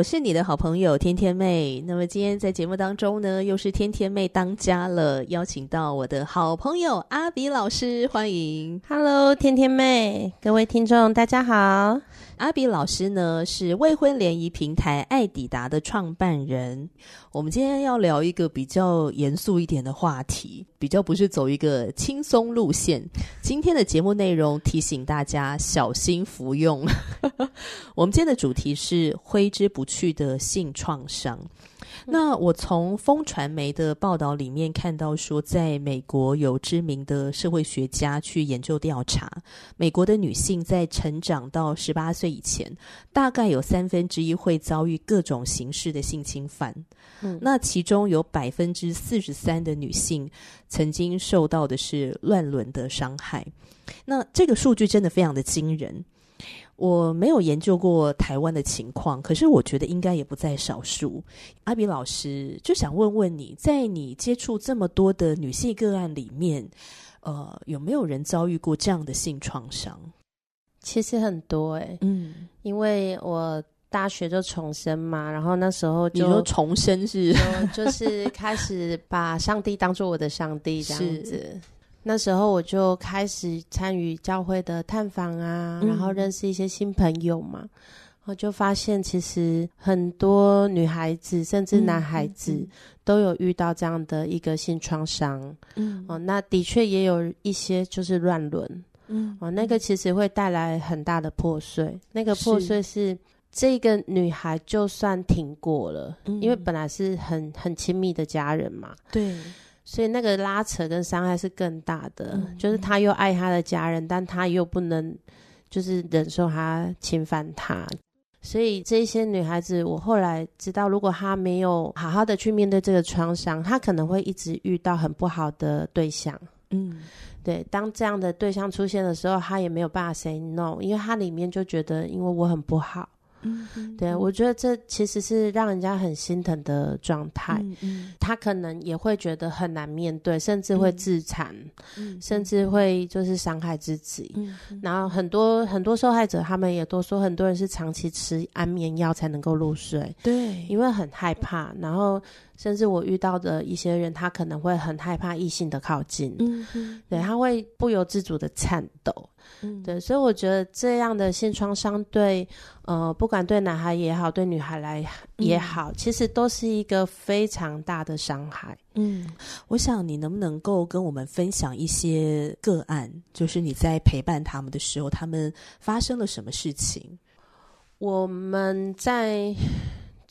我是你的好朋友天天妹。那么今天在节目当中呢，又是天天妹当家了，邀请到我的好朋友阿比老师，欢迎。Hello，天天妹，各位听众大家好。阿比老师呢，是未婚联谊平台爱抵达的创办人。我们今天要聊一个比较严肃一点的话题，比较不是走一个轻松路线。今天的节目内容提醒大家小心服用。我们今天的主题是挥之不去的性创伤。那我从风传媒的报道里面看到说，在美国有知名的社会学家去研究调查，美国的女性在成长到十八岁以前，大概有三分之一会遭遇各种形式的性侵犯。嗯，那其中有百分之四十三的女性曾经受到的是乱伦的伤害。那这个数据真的非常的惊人。我没有研究过台湾的情况，可是我觉得应该也不在少数。阿比老师就想问问你，在你接触这么多的女性个案里面，呃，有没有人遭遇过这样的性创伤？其实很多哎、欸，嗯，因为我大学就重生嘛，然后那时候就你说重生是就，就是开始把上帝当做我的上帝这样子。那时候我就开始参与教会的探访啊，然后认识一些新朋友嘛，我、嗯、就发现其实很多女孩子甚至男孩子都有遇到这样的一个性创伤。嗯，哦，那的确也有一些就是乱伦。嗯，哦，那个其实会带来很大的破碎。那个破碎是这个女孩就算挺过了，因为本来是很很亲密的家人嘛。对。所以那个拉扯跟伤害是更大的，嗯、就是他又爱他的家人，但他又不能就是忍受他侵犯他。所以这些女孩子，我后来知道，如果她没有好好的去面对这个创伤，她可能会一直遇到很不好的对象。嗯，对。当这样的对象出现的时候，她也没有办法 say no，因为她里面就觉得，因为我很不好。对，我觉得这其实是让人家很心疼的状态。嗯，嗯，他可能也会觉得很难面对，甚至会自残，嗯，甚至会就是伤害自己。嗯，然后很多很多受害者，他们也都说，很多人是长期吃安眠药才能够入睡。对，因为很害怕，然后。甚至我遇到的一些人，他可能会很害怕异性的靠近，对，他会不由自主的颤抖，嗯，对，所以我觉得这样的性创伤对，呃，不管对男孩也好，对女孩来也好，嗯，其实都是一个非常大的伤害。嗯，我想你能不能够跟我们分享一些个案，就是你在陪伴他们的时候，他们发生了什么事情？我们在。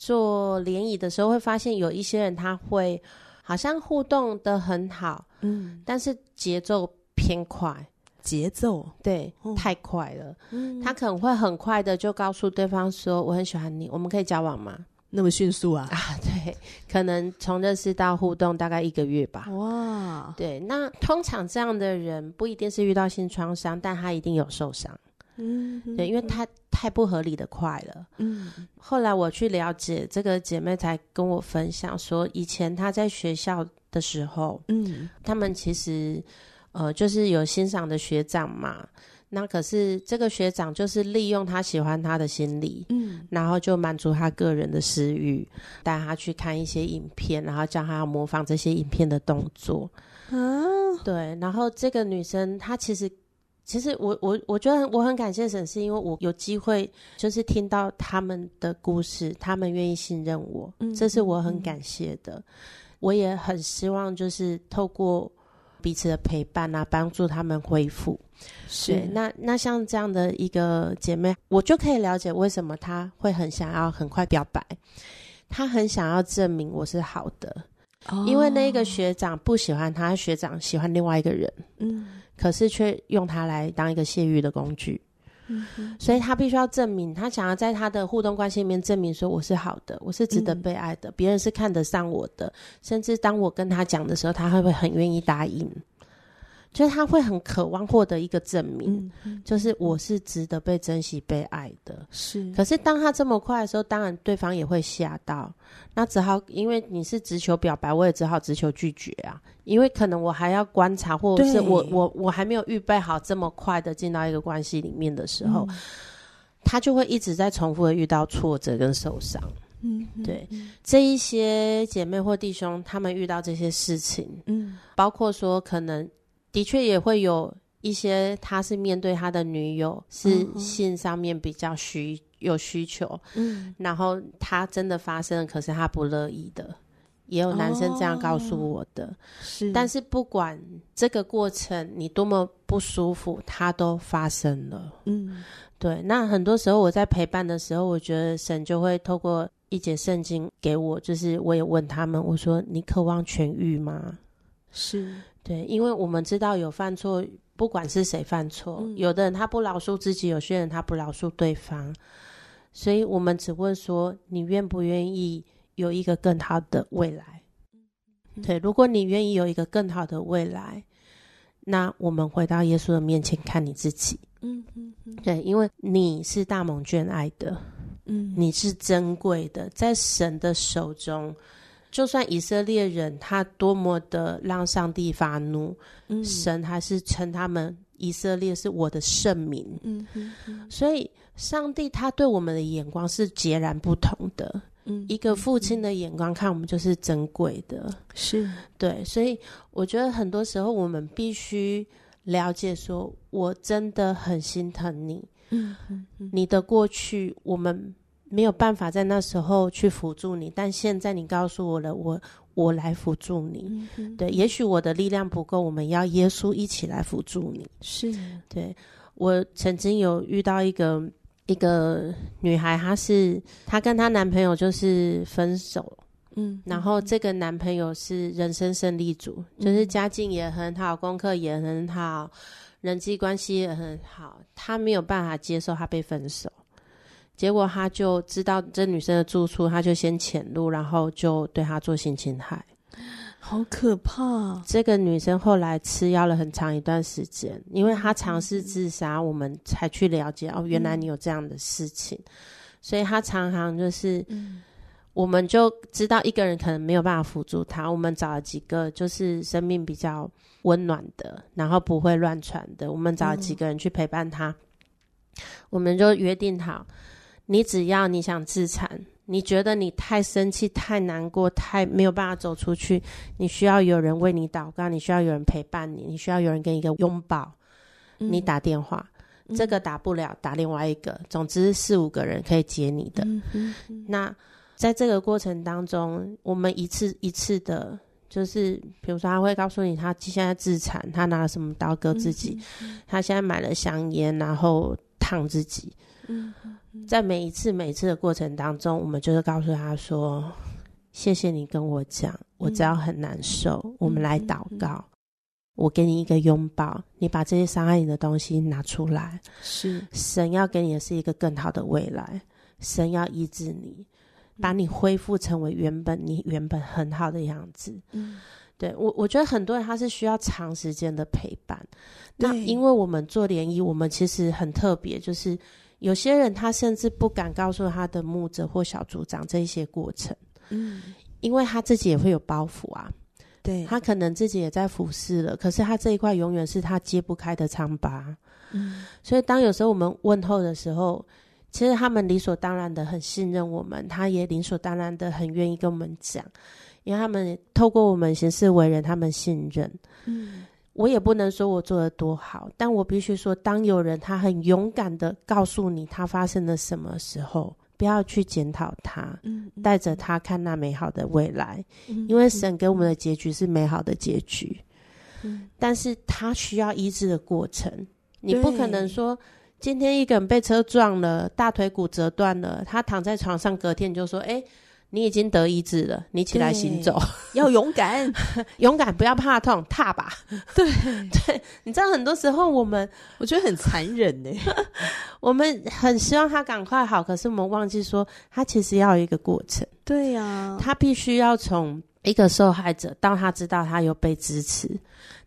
做联谊的时候，会发现有一些人他会好像互动的很好，嗯，但是节奏偏快，节奏对、哦、太快了，嗯，他可能会很快的就告诉对方说我很喜欢你，我们可以交往吗？那么迅速啊？啊，对，可能从认识到互动大概一个月吧。哇，对，那通常这样的人不一定是遇到性创伤，但他一定有受伤。嗯，对，因为他太不合理的快了。嗯，后来我去了解，这个姐妹才跟我分享说，以前她在学校的时候，嗯，他们其实呃就是有欣赏的学长嘛，那可是这个学长就是利用他喜欢他的心理，嗯，然后就满足他个人的私欲，带他去看一些影片，然后叫他要模仿这些影片的动作。啊，对，然后这个女生她其实。其实我我我觉得我很感谢沈，是因为我有机会就是听到他们的故事，他们愿意信任我，嗯，这是我很感谢的。嗯，我也很希望就是透过彼此的陪伴啊，帮助他们恢复。是，那那像这样的一个姐妹，我就可以了解为什么她会很想要很快表白，她很想要证明我是好的。哦，因为那个学长不喜欢她，学长喜欢另外一个人，嗯，可是却用她来当一个泄欲的工具。嗯、所以他必须要证明，他想要在他的互动关系里面证明说我是好的，我是值得被爱的，别、嗯、人是看得上我的，甚至当我跟他讲的时候，他会不会很愿意答应？就是他会很渴望获得一个证明，嗯，就是我是值得被珍惜、被爱的。是，可是当他这么快的时候，当然对方也会吓到，那只好因为你是直求表白，我也只好直求拒绝啊。因为可能我还要观察，或者是我我我还没有预备好这么快的进到一个关系里面的时候，嗯，他就会一直在重复的遇到挫折跟受伤。嗯，对，这一些姐妹或弟兄，他们遇到这些事情，嗯，包括说可能。的确也会有一些，他是面对他的女友是性上面比较需有需求，嗯，然后他真的发生了，可是他不乐意的，也有男生这样告诉我的，哦，是。但是不管这个过程你多么不舒服，他都发生了，嗯，对。那很多时候我在陪伴的时候，我觉得神就会透过一节圣经给我，就是我也问他们，我说你渴望痊愈吗？是。对，因为我们知道有犯错，不管是谁犯错，嗯，有的人他不饶恕自己，有些人他不饶恕对方，所以我们只问说，你愿不愿意有一个更好的未来？嗯，对，如果你愿意有一个更好的未来，那我们回到耶稣的面前看你自己。嗯嗯嗯，对，因为你是大蒙眷爱的，嗯，你是珍贵的，在神的手中。就算以色列人他多么的让上帝发怒，嗯、神还是称他们以色列是我的圣民。所以上帝他对我们的眼光是截然不同的。嗯、一个父亲的眼光看我们就是珍贵的，是对。所以我觉得很多时候我们必须了解，说我真的很心疼你。你的过去我们。没有办法在那时候去辅助你，但现在你告诉我了，我我来辅助你。嗯、对，也许我的力量不够，我们要耶稣一起来辅助你。是，对，我曾经有遇到一个一个女孩，她是她跟她男朋友就是分手，嗯，然后这个男朋友是人生胜利组，嗯、就是家境也很好，功课也很好，人际关系也很好，她没有办法接受她被分手。结果他就知道这女生的住处，他就先潜入，然后就对她做性侵害，好可怕！这个女生后来吃药了很长一段时间，因为她尝试自杀，嗯，我们才去了解哦，原来你有这样的事情，嗯，所以她常常就是，嗯，我们就知道一个人可能没有办法辅助她，我们找了几个就是生命比较温暖的，然后不会乱传的，我们找了几个人去陪伴她，嗯，我们就约定好。你只要你想自残，你觉得你太生气、太难过、太没有办法走出去，你需要有人为你祷告，你需要有人陪伴你，你需要有人给你一个拥抱。嗯、你打电话、嗯，这个打不了，打另外一个，总之四五个人可以接你的。嗯嗯嗯、那在这个过程当中，我们一次一次的，就是比如说他会告诉你，他现在自残，他拿了什么刀割自己，他现在买了香烟，然后烫自己。嗯在每一次、每一次的过程当中，我们就是告诉他说：“谢谢你跟我讲，我知道很难受。嗯、我们来祷告、嗯，我给你一个拥抱，你把这些伤害你的东西拿出来。是神要给你的是一个更好的未来，神要医治你，把你恢复成为原本你原本很好的样子。嗯，对我，我觉得很多人他是需要长时间的陪伴。那因为我们做联谊，我们其实很特别，就是。有些人他甚至不敢告诉他的牧者或小组长这一些过程，嗯，因为他自己也会有包袱啊，对，他可能自己也在服侍了，可是他这一块永远是他揭不开的疮疤，嗯，所以当有时候我们问候的时候，其实他们理所当然的很信任我们，他也理所当然的很愿意跟我们讲，因为他们透过我们行事为人，他们信任，嗯。我也不能说我做的多好，但我必须说，当有人他很勇敢的告诉你他发生了什么时候，不要去检讨他，嗯，带着他看那美好的未来，嗯，因为神给我们的结局是美好的结局，嗯，但是他需要医治的过程，你不可能说今天一个人被车撞了，大腿骨折断了，他躺在床上，隔天就说，哎，你已经得医治了，你起来行走，要勇敢，勇敢，不要怕痛，踏吧。对 对，你知道很多时候我们，我觉得很残忍呢。我们很希望他赶快好，可是我们忘记说，他其实要有一个过程。对呀、啊，他必须要从一个受害者到他知道他有被支持，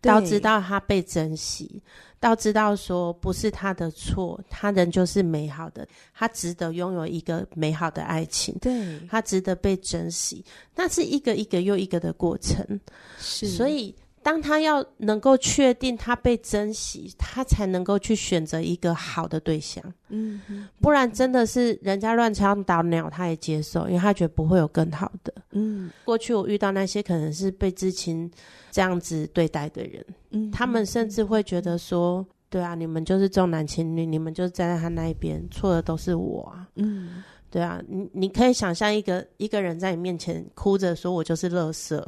到知道他被珍惜。要知道，说不是他的错，他人就是美好的，他值得拥有一个美好的爱情，对，他值得被珍惜。那是一个一个又一个的过程，是。所以，当他要能够确定他被珍惜，他才能够去选择一个好的对象。嗯，不然真的是人家乱枪打鸟，他也接受，因为他觉得不会有更好的。嗯，过去我遇到那些可能是被知青这样子对待的人。嗯，他们甚至会觉得说：“对啊，你们就是重男轻女，你们就站在他那一边，错的都是我啊。”嗯，对啊，你你可以想象一个一个人在你面前哭着说：“我就是垃圾，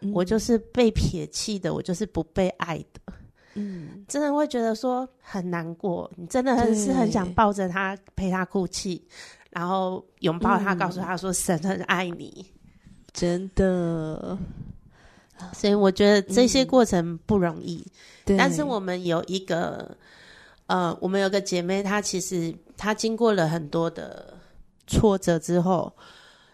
嗯，我就是被撇弃的，我就是不被爱的。”嗯，真的会觉得说很难过，你真的很是很想抱着他陪他哭泣，然后拥抱他，告诉他说：“神很爱你。”真的。所以我觉得这些过程不容易。但是我们有一个，呃，我们有个姐妹，她其实她经过了很多的挫折之后，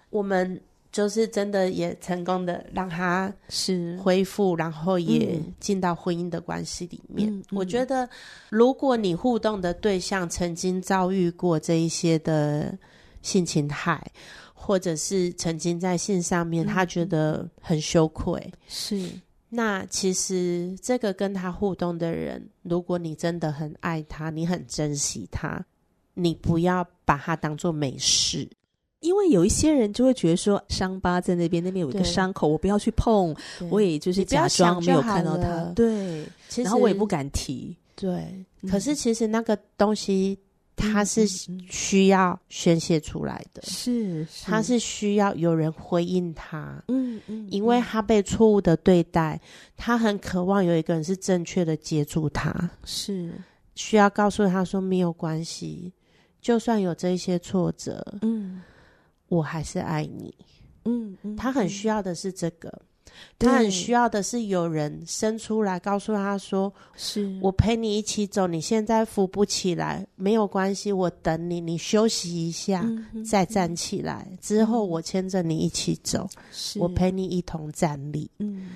我们就是真的也成功的让他是恢复，然后也进到婚姻的关系里面。嗯、我觉得，如果你互动的对象曾经遭遇过这一些的性侵害。或者是曾经在性上面，他觉得很羞愧。嗯、是，那其实这个跟他互动的人，如果你真的很爱他，你很珍惜他，你不要把他当做没事。因为有一些人就会觉得说，伤疤在那边，那边有一个伤口，我不要去碰，我也就是假装没有看到它。对，然后我也不敢提。对，嗯、可是其实那个东西。他是需要宣泄出来的，是，他是需要有人回应他，嗯嗯，因为他被错误的对待，他很渴望有一个人是正确的接住他，是需要告诉他说没有关系，就算有这些挫折，嗯，我还是爱你，嗯嗯，他很需要的是这个。他很需要的是有人伸出来告诉他说：“是。我陪你一起走，你现在扶不起来，没有关系，我等你，你休息一下，嗯、再站起来，之后我牵着你一起走，我陪你一同站立。”嗯，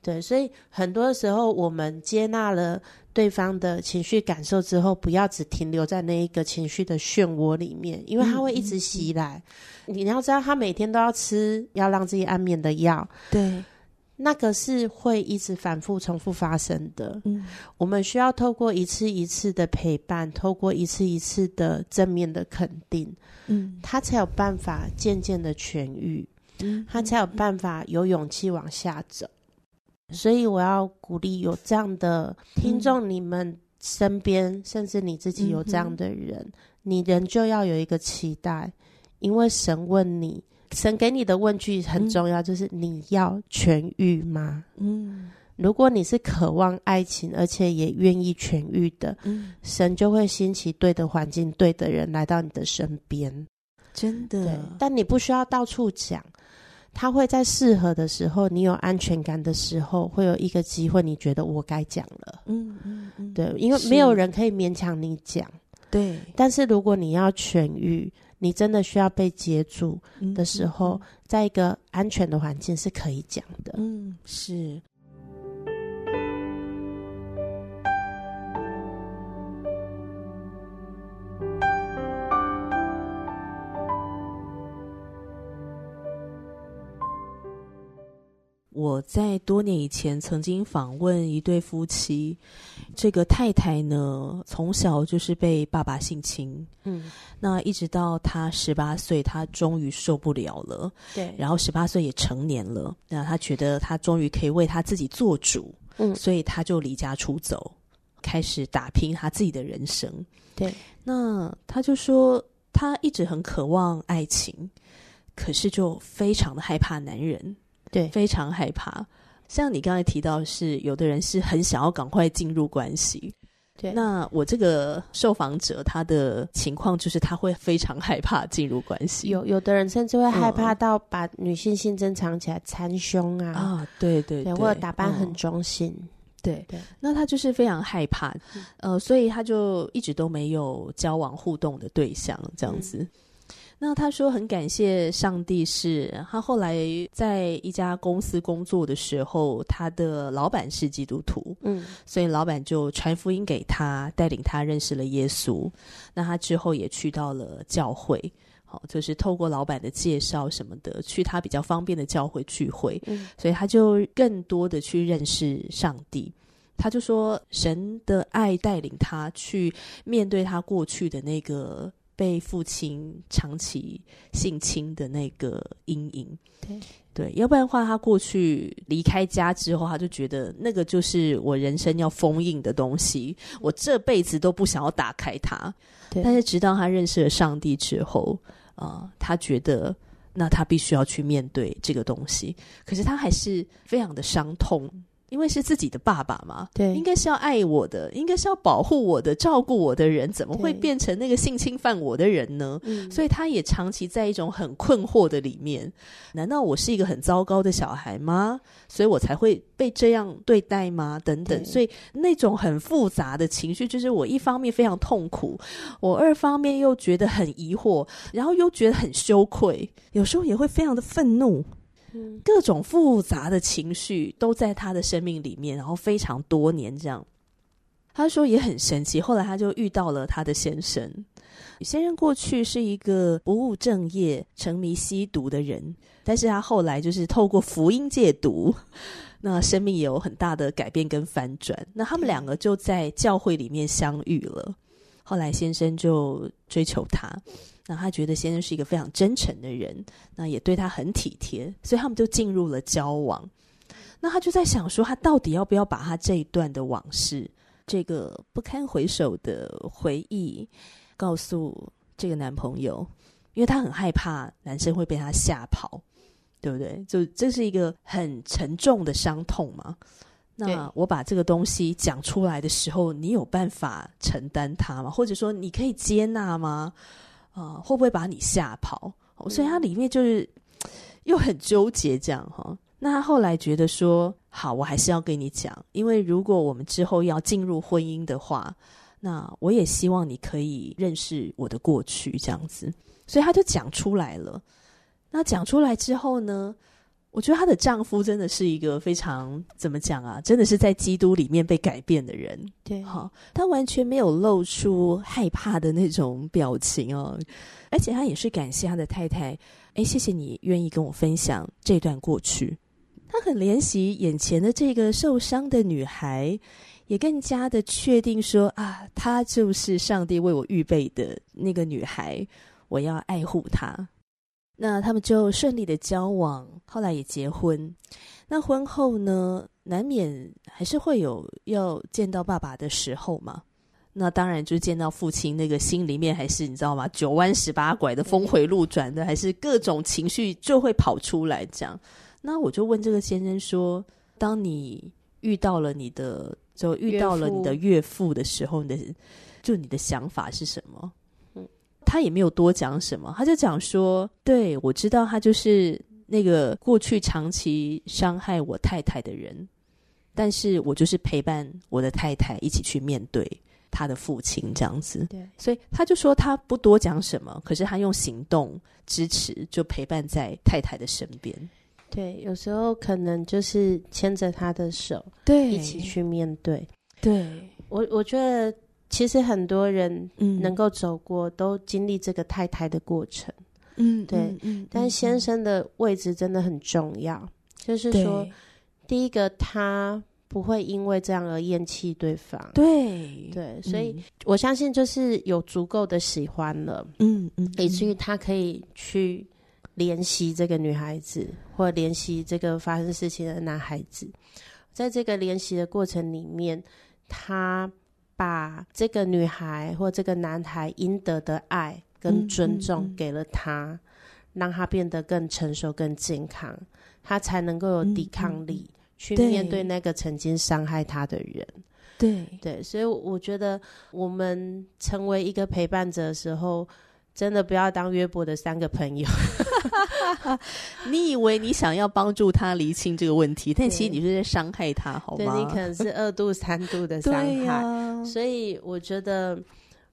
对，所以很多时候我们接纳了对方的情绪感受之后，不要只停留在那一个情绪的漩涡里面，因为他会一直袭来。嗯、你要知道，他每天都要吃要让自己安眠的药，对。那个是会一直反复重复发生的。嗯，我们需要透过一次一次的陪伴，透过一次一次的正面的肯定，嗯，他才有办法渐渐的痊愈，嗯，他才有办法有勇气往下走。所以我要鼓励有这样的听众，你们身边、嗯、甚至你自己有这样的人，嗯、你人就要有一个期待，因为神问你。神给你的问句很重要，嗯、就是你要痊愈吗？嗯，如果你是渴望爱情，而且也愿意痊愈的，嗯，神就会兴起对的环境、对的人来到你的身边。真的，但你不需要到处讲，他会在适合的时候，你有安全感的时候，会有一个机会，你觉得我该讲了。嗯嗯嗯，对，因为没有人可以勉强你讲。对，但是如果你要痊愈。你真的需要被接住的时候，嗯嗯、在一个安全的环境是可以讲的。嗯，是。在多年以前曾经访问一对夫妻，这个太太呢，从小就是被爸爸性侵，嗯，那一直到她十八岁，她终于受不了了，对，然后十八岁也成年了，那她觉得她终于可以为她自己做主，嗯，所以她就离家出走，开始打拼她自己的人生，对，那她就说她一直很渴望爱情，可是就非常的害怕男人。对，非常害怕。像你刚才提到的是，有的人是很想要赶快进入关系，对，那我这个受访者他的情况就是他会非常害怕进入关系，有有的人甚至会害怕到把女性性征藏起来参胸啊啊，对对对，或者打扮很中性。嗯对对，那他就是非常害怕，嗯、呃，所以他就一直都没有交往互动的对象这样子。嗯、那他说很感谢上帝是，是他后来在一家公司工作的时候，他的老板是基督徒，嗯，所以老板就传福音给他，带领他认识了耶稣。那他之后也去到了教会。好就是透过老板的介绍什么的，去他比较方便的教会聚会，嗯，所以他就更多的去认识上帝。他就说，神的爱带领他去面对他过去的那个被父亲长期性侵的那个阴影。对对，要不然的话，他过去离开家之后，他就觉得那个就是我人生要封印的东西，我这辈子都不想要打开它。但是直到他认识了上帝之后。啊、呃，他觉得那他必须要去面对这个东西，可是他还是非常的伤痛。因为是自己的爸爸嘛，对，应该是要爱我的，应该是要保护我的、照顾我的人，怎么会变成那个性侵犯我的人呢？所以他也长期在一种很困惑的里面。难道我是一个很糟糕的小孩吗？所以我才会被这样对待吗？等等，所以那种很复杂的情绪，就是我一方面非常痛苦，我二方面又觉得很疑惑，然后又觉得很羞愧，有时候也会非常的愤怒。各种复杂的情绪都在他的生命里面，然后非常多年这样。他说也很神奇，后来他就遇到了他的先生。先生过去是一个不务正业、沉迷吸毒的人，但是他后来就是透过福音戒毒，那生命也有很大的改变跟翻转。那他们两个就在教会里面相遇了，后来先生就追求她。那她觉得先生是一个非常真诚的人，那也对她很体贴，所以他们就进入了交往。那她就在想说，她到底要不要把她这一段的往事，这个不堪回首的回忆，告诉这个男朋友？因为她很害怕男生会被他吓跑，对不对？就这是一个很沉重的伤痛嘛。那我把这个东西讲出来的时候，你有办法承担它吗？或者说，你可以接纳吗？啊、呃，会不会把你吓跑？所以他里面就是又很纠结这样哈。那他后来觉得说，好，我还是要跟你讲，因为如果我们之后要进入婚姻的话，那我也希望你可以认识我的过去这样子。所以他就讲出来了。那讲出来之后呢？我觉得她的丈夫真的是一个非常怎么讲啊？真的是在基督里面被改变的人。对，好，他完全没有露出害怕的那种表情哦，而且他也是感谢他的太太。哎，谢谢你愿意跟我分享这段过去。他很怜惜眼前的这个受伤的女孩，也更加的确定说啊，她就是上帝为我预备的那个女孩，我要爱护她。那他们就顺利的交往，后来也结婚。那婚后呢，难免还是会有要见到爸爸的时候嘛。那当然就见到父亲，那个心里面还是你知道吗？九弯十八拐的，峰回路转的，还是各种情绪就会跑出来。这样，那我就问这个先生说：当你遇到了你的，就遇到了你的岳父的时候，你的就你的想法是什么？他也没有多讲什么，他就讲说：“对，我知道他就是那个过去长期伤害我太太的人，但是我就是陪伴我的太太一起去面对他的父亲这样子。对，所以他就说他不多讲什么，可是他用行动支持，就陪伴在太太的身边。对，有时候可能就是牵着他的手，对，一起去面对。对，我，我觉得。”其实很多人能够走过，嗯、都经历这个太太的过程。嗯，对。嗯嗯、但先生的位置真的很重要，嗯、就是说，第一个他不会因为这样而厌弃对方。对对，所以我相信就是有足够的喜欢了，嗯嗯，以至于他可以去怜惜这个女孩子，或怜惜这个发生事情的男孩子。在这个怜惜的过程里面，他。把这个女孩或这个男孩应得的爱跟尊重给了他，嗯嗯嗯、让他变得更成熟、更健康，他才能够有抵抗力、去面对那个曾经伤害他的人。对对，所以我觉得我们成为一个陪伴者的时候，真的不要当约伯的三个朋友。你以为你想要帮助他厘清这个问题，但其实你是在伤害他，好吗？对，你可能是二度、三度的伤害。啊、所以我觉得，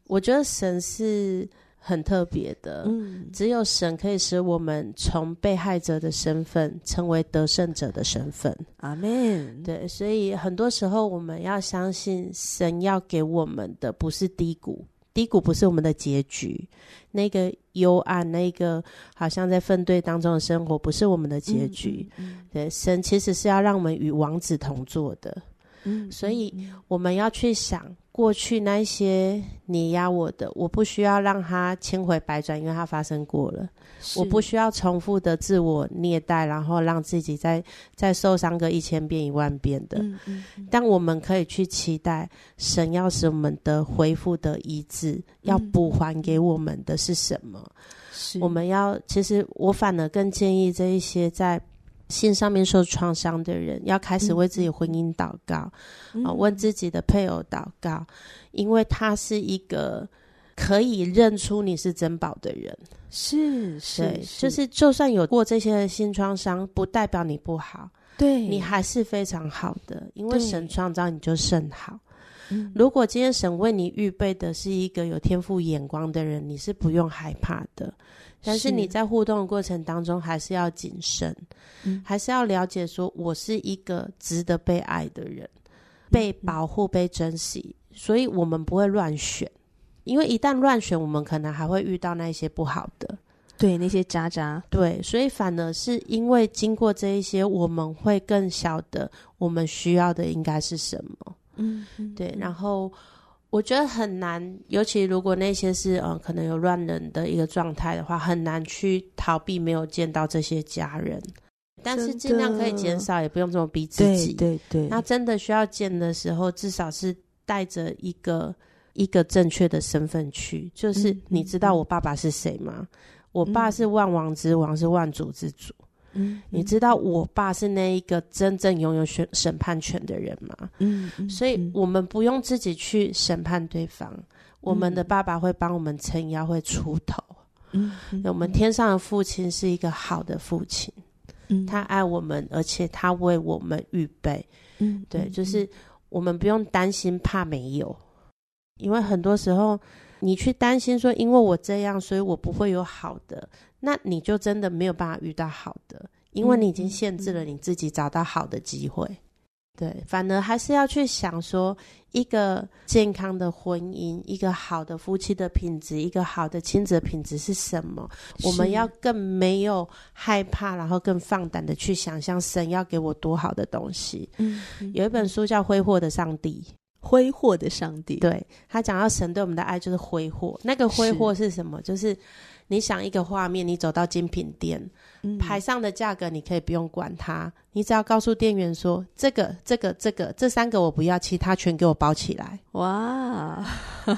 我觉得神是很特别的。嗯，只有神可以使我们从被害者的身份成为得胜者的身份。阿门。对，所以很多时候我们要相信，神要给我们的不是低谷。低谷不是我们的结局，那个幽暗，那个好像在粪堆当中的生活，不是我们的结局。嗯嗯、对，神其实是要让我们与王子同坐的。嗯，所以我们要去想。过去那些你压我的，我不需要让它千回百转，因为它发生过了。我不需要重复的自我虐待，然后让自己再再受伤个一千遍一万遍的。嗯嗯嗯。但我们可以去期待神要使我们的恢复的医治，嗯，要补还给我们的是什么？我们要，其实我反而更建议这一些在。心上面受创伤的人，要开始为自己婚姻祷告，嗯、啊，为自己的配偶祷告，因为他是一个可以认出你是珍宝的人。是是，对，就是就算有过这些心创伤，不代表你不好，对，你还是非常好的，因为神创造你就甚好。如果今天神为你预备的是一个有天赋眼光的人，你是不用害怕的。但是你在互动的过程当中，还是要谨慎，嗯，还是要了解说，我是一个值得被爱的人，被保护、被珍惜，所以我们不会乱选，因为一旦乱选，我们可能还会遇到那些不好的，对，那些渣渣，对，所以反而是因为经过这一些，我们会更晓得我们需要的应该是什么，嗯，对，然后。我觉得很难，尤其如果那些是呃可能有乱伦的一个状态的话，很难去逃避没有见到这些家人。但是尽量可以减少，也不用这么逼自己。对对对。那真的需要见的时候，至少是带着一个一个正确的身份去。就是你知道我爸爸是谁吗？嗯，我爸是万王之王，是万主之主。嗯，你知道我爸是那一个真正拥有审审判权的人吗？嗯，所以我们不用自己去审判对方，嗯，我们的爸爸会帮我们撑腰，会出头。嗯，我们天上的父亲是一个好的父亲，嗯，他爱我们，而且他为我们预备。嗯，对，就是我们不用担心怕没有，因为很多时候你去担心说，因为我这样，所以我不会有好的。那你就真的没有办法遇到好的，因为你已经限制了你自己找到好的机会。嗯嗯嗯。对，反而还是要去想说，一个健康的婚姻，一个好的夫妻的品质，一个好的亲子的品质是什么？我们要更没有害怕，然后更放胆的去想象神要给我多好的东西。嗯，嗯，有一本书叫《挥霍的上帝》，挥霍的上帝，对，他讲到神对我们的爱就是挥霍。那个挥霍是什么？是就是。你想一个画面，你走到精品店，嗯、牌上的价格你可以不用管它，你只要告诉店员说：“这个、这个、这个，这三个我不要，其他全给我包起来。”哇，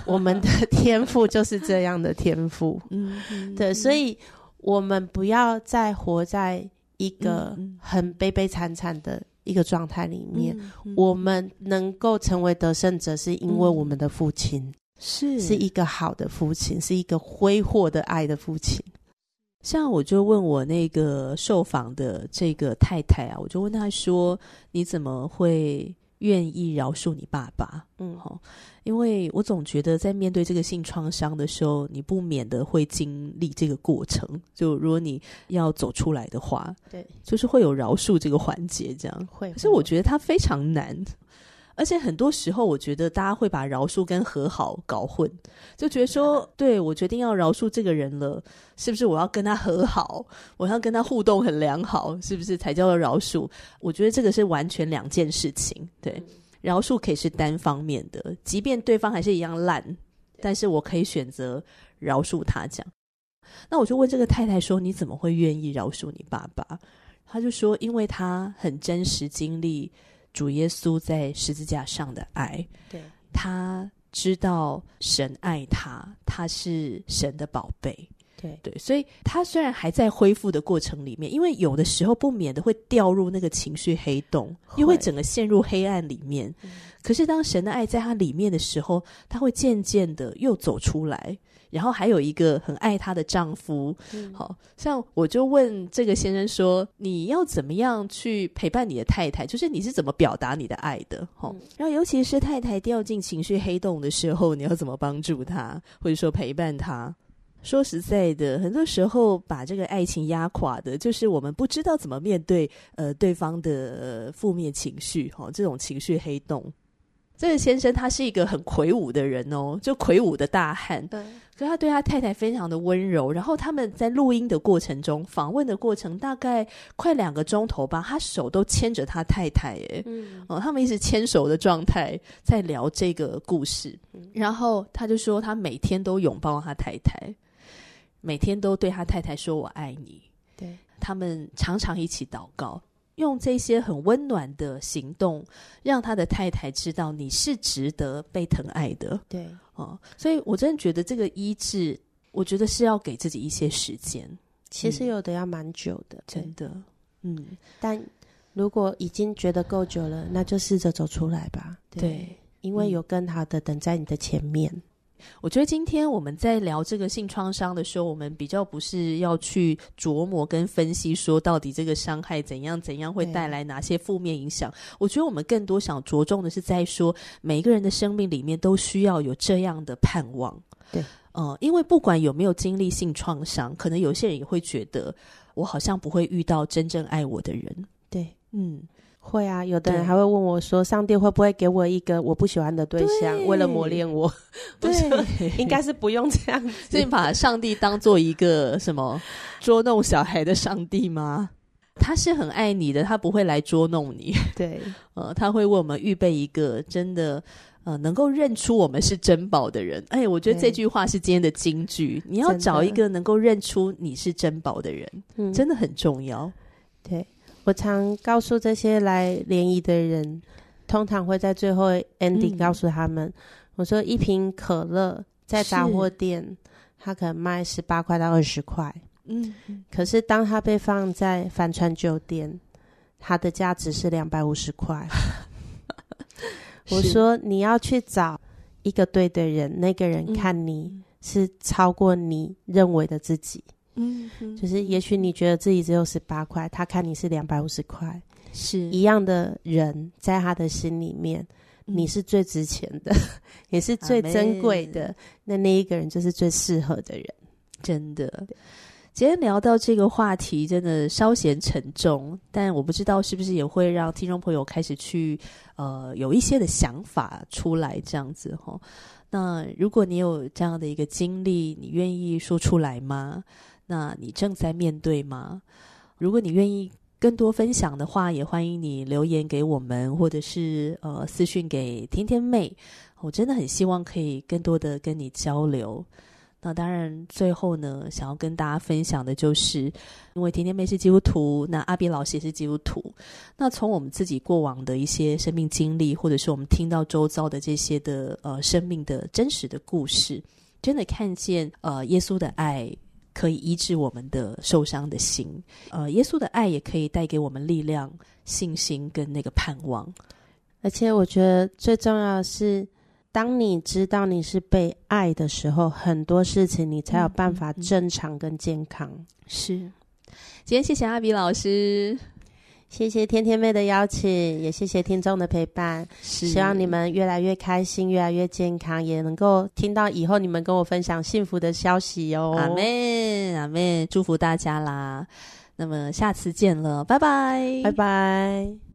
我们的天赋就是这样的天赋。嗯，对，所以我们不要再活在一个很悲悲惨惨的一个状态里面。嗯嗯、我们能够成为得胜者，是因为我们的父亲。是是一个好的父亲，是一个挥霍的爱的父亲。像我就问我那个受访的这个太太啊，我就问她说：“你怎么会愿意饶恕你爸爸？”嗯，好，因为我总觉得在面对这个性创伤的时候，你不免的会经历这个过程。就如果你要走出来的话，对，就是会有饶恕这个环节，这样会。可是我觉得它非常难。而且很多时候，我觉得大家会把饶恕跟和好搞混，就觉得说，对，我决定要饶恕这个人了，是不是我要跟他和好，我要跟他互动很良好，是不是才叫做饶恕？我觉得这个是完全两件事情。对，饶恕可以是单方面的，即便对方还是一样烂，但是我可以选择饶恕他。这样，那我就问这个太太说：“你怎么会愿意饶恕你爸爸？”他就说：“因为他很真实经历。”主耶稣在十字架上的爱，对，他知道神爱他，他是神的宝贝，对对，所以他虽然还在恢复的过程里面，因为有的时候不免的会掉入那个情绪黑洞，因为整个陷入黑暗里面。嗯、可是当神的爱在他里面的时候，他会渐渐的又走出来。然后还有一个很爱她的丈夫，嗯、好像我就问这个先生说：“你要怎么样去陪伴你的太太？就是你是怎么表达你的爱的？然后尤其是太太掉进情绪黑洞的时候，你要怎么帮助她，或者说陪伴她？说实在的，很多时候把这个爱情压垮的，就是我们不知道怎么面对呃对方的、呃、负面情绪，哈，这种情绪黑洞。”这个先生他是一个很魁梧的人哦，就魁梧的大汉。对，可是他对他太太非常的温柔。然后他们在录音的过程中，访问的过程大概快两个钟头吧，他手都牵着他太太，哎，嗯，哦，他们一直牵手的状态在聊这个故事。嗯，然后他就说，他每天都拥抱他太太，每天都对他太太说“我爱你”。对，他们常常一起祷告。用这些很温暖的行动，让他的太太知道你是值得被疼爱的。对，哦，所以我真的觉得这个医治，我觉得是要给自己一些时间。其实有的要蛮久的，真的。嗯，但如果已经觉得够久了，那就试着走出来吧。对，对，因为有更好的等在你的前面。我觉得今天我们在聊这个性创伤的时候，我们比较不是要去琢磨跟分析说到底这个伤害怎样怎样会带来哪些负面影响。我觉得我们更多想着重的是在说，每一个人的生命里面都需要有这样的盼望。对，嗯，因为不管有没有经历性创伤，可能有些人也会觉得我好像不会遇到真正爱我的人。对，嗯。会啊，有的人还会问我说：“上帝会不会给我一个我不喜欢的对象，对为了磨练我？”对，应该是不用这样子。所以把上帝当做一个什么捉弄小孩的上帝吗？他是很爱你的，他不会来捉弄你。对，呃，他会为我们预备一个真的呃能够认出我们是珍宝的人。哎，我觉得这句话是今天的金句。你要找一个能够认出你是珍宝的人，真的，真的很重要。对。我常告诉这些来联谊的人，通常会在最后 ending 告诉他们：“嗯、我说一瓶可乐在杂货店，它可能卖十八块到二十块，嗯，可是当它被放在帆船酒店，它的价值是两百五十块。我说你要去找一个对的人，那个人看你是超过你认为的自己。”嗯，就是也许你觉得自己只有十八块，他看你是两百五十块，是一样的人，在他的心里面，嗯、你是最值钱的，也是最珍贵的。那那一个人就是最适合的人，真的。今天聊到这个话题，真的稍显沉重，但我不知道是不是也会让听众朋友开始去呃有一些的想法出来，这样子哈。那如果你有这样的一个经历，你愿意说出来吗？那你正在面对吗？如果你愿意更多分享的话，也欢迎你留言给我们，或者是呃私讯给天天妹。我真的很希望可以更多的跟你交流。那当然，最后呢，想要跟大家分享的就是，因为天天妹是基督徒，那阿比老师也是基督徒。那从我们自己过往的一些生命经历，或者是我们听到周遭的这些的呃生命的真实的故事，真的看见呃耶稣的爱。可以医治我们的受伤的心，呃，耶稣的爱也可以带给我们力量、信心跟那个盼望。而且我觉得最重要的是，当你知道你是被爱的时候，很多事情你才有办法正常跟健康。嗯嗯嗯、是，今天谢谢阿比老师。谢谢天天妹的邀请，也谢谢听众的陪伴。希望你们越来越开心，越来越健康，也能够听到以后你们跟我分享幸福的消息哦。阿妹，阿妹，祝福大家啦！那么下次见了，拜拜，拜拜。